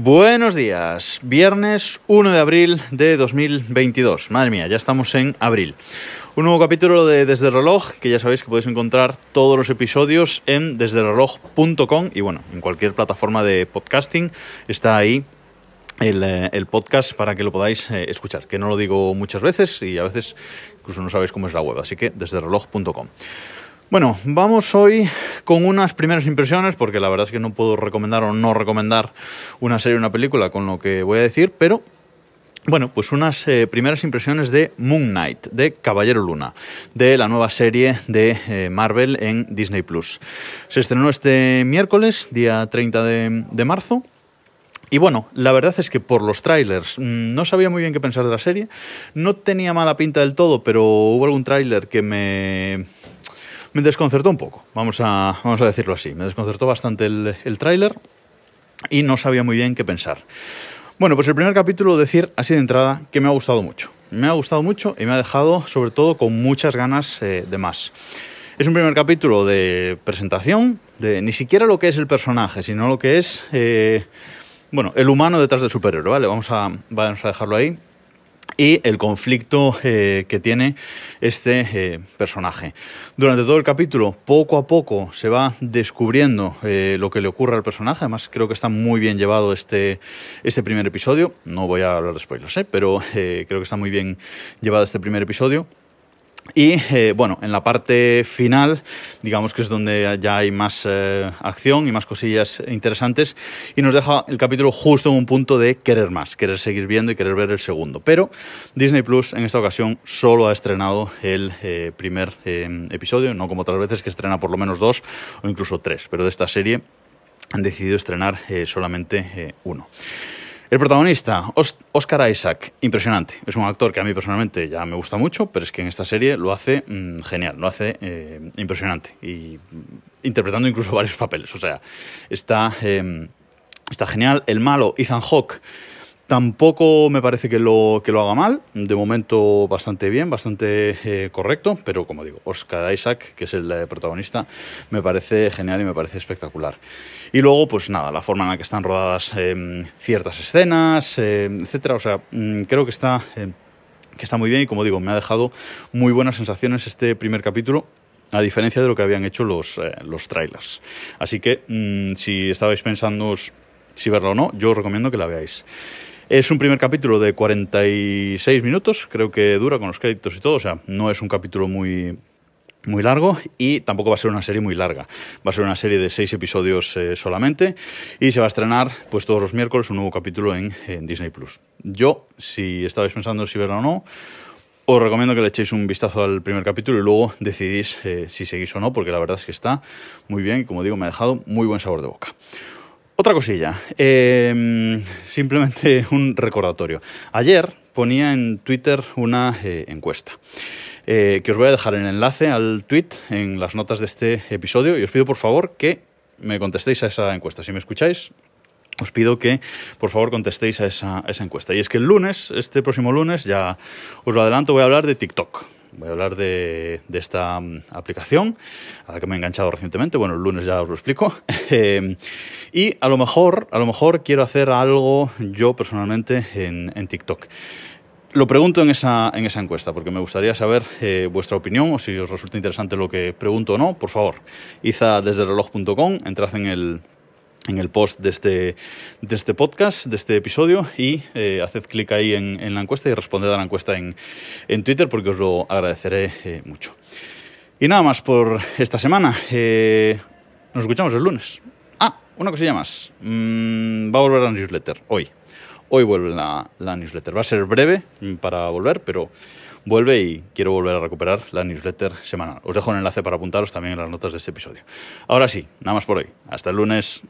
Buenos días, viernes 1 de abril de 2022. Madre mía, ya estamos en abril. Un nuevo capítulo de Desde el Reloj, que ya sabéis que podéis encontrar todos los episodios en desdereloj.com y bueno, en cualquier plataforma de podcasting está ahí el, eh, podcast para que lo podáis eh, escuchar, que no lo digo muchas veces y a veces incluso no sabéis cómo es la web, así que desde reloj.com. Bueno, vamos hoy con unas primeras impresiones, porque la verdad es que no puedo recomendar o no recomendar una serie o una película con lo que voy a decir, pero bueno, pues unas eh, primeras impresiones de Moon Knight, de Caballero Luna, de la nueva serie de eh, Marvel en Disney Plus. Se estrenó este miércoles, día 30 de, de marzo. Y bueno, la verdad es que por los trailers mm, no sabía muy bien qué pensar de la serie. No tenía mala pinta del todo, pero hubo algún tráiler que me me desconcertó un poco, vamos a, vamos a decirlo así. Me desconcertó bastante el, el tráiler y no sabía muy bien qué pensar. Bueno, pues el primer capítulo, decir así de entrada, que me ha gustado mucho. Me ha gustado mucho y me ha dejado sobre todo con muchas ganas eh, de más. Es un primer capítulo de presentación, de ni siquiera lo que es el personaje, sino lo que es, eh, bueno, el humano detrás del superhéroe, ¿vale? Vamos a, vamos a dejarlo ahí y el conflicto eh, que tiene este eh, personaje. Durante todo el capítulo, poco a poco se va descubriendo eh, lo que le ocurre al personaje. Además, creo que está muy bien llevado este, este primer episodio. No voy a hablar de spoilers, pero creo que está muy bien llevado este primer episodio. Y eh, bueno, en la parte final, digamos que es donde ya hay más eh, acción y más cosillas interesantes, y nos deja el capítulo justo en un punto de querer más, querer seguir viendo y querer ver el segundo. Pero Disney Plus en esta ocasión solo ha estrenado el eh, primer episodio, no como otras veces que estrena por lo menos dos o incluso tres, pero de esta serie han decidido estrenar solamente uno. El protagonista, Oscar Isaac, impresionante. Es un actor que a mí personalmente ya me gusta mucho, pero es que en esta serie lo hace mmm, genial, lo hace eh, impresionante. Y mm, interpretando incluso varios papeles. O sea, está, eh, está genial. El malo, Ethan Hawke Tampoco me parece que lo, que lo haga mal, de momento bastante bien, bastante eh, correcto, pero como digo, Oscar Isaac, que es el eh, protagonista, me parece genial y me parece espectacular. Y luego, pues nada, la forma en la que están rodadas eh, ciertas escenas, etcétera, o sea, mm, creo que está, que está muy bien y como digo, me ha dejado muy buenas sensaciones este primer capítulo a diferencia de lo que habían hecho los, los trailers. Así que mmm, si estabais pensando si verlo o no, yo os recomiendo que la veáis. Es un primer capítulo de 46 minutos, creo que dura con los créditos y todo, o sea, no es un capítulo muy, muy largo y tampoco va a ser una serie muy larga. Va a ser una serie de seis episodios eh, solamente y se va a estrenar pues todos los miércoles un nuevo capítulo en, Disney Plus. Yo, si estabais pensando si verlo o no, os recomiendo que le echéis un vistazo al primer capítulo y luego decidís eh, si seguís o no, porque la verdad es que está muy bien y como digo me ha dejado muy buen sabor de boca. Otra cosilla, eh, simplemente un recordatorio. Ayer ponía en Twitter una eh, encuesta. Eh, que os voy a dejar el enlace al tweet en las notas de este episodio y os pido por favor que me contestéis a esa encuesta. Si me escucháis, os pido que por favor contestéis a esa, a esa, encuesta. Y es que el lunes, este próximo lunes, ya os lo adelanto, voy a hablar de TikTok. Voy a hablar de, de, esta mm, aplicación a la que me he enganchado recientemente. Bueno, el lunes ya os lo explico. Y a lo mejor, a lo mejor quiero hacer algo yo personalmente en, TikTok. Lo pregunto en esa, en esa encuesta porque me gustaría saber eh, vuestra opinión o si os resulta interesante lo que pregunto o no. Por favor, iza desde reloj.com, entrad en el en el post de este, este podcast, de este episodio, y eh, haced clic ahí en, la encuesta y responded a la encuesta en, en Twitter porque os lo agradeceré eh, mucho. Y nada más por esta semana. Nos escuchamos el lunes. Una cosilla más. Mm, va a volver la newsletter hoy. Hoy vuelve la, la newsletter. Va a ser breve para volver, pero vuelve y quiero volver a recuperar la newsletter semanal. Os dejo un enlace para apuntaros también en las notas de este episodio. Ahora sí, nada más por hoy. Hasta el lunes.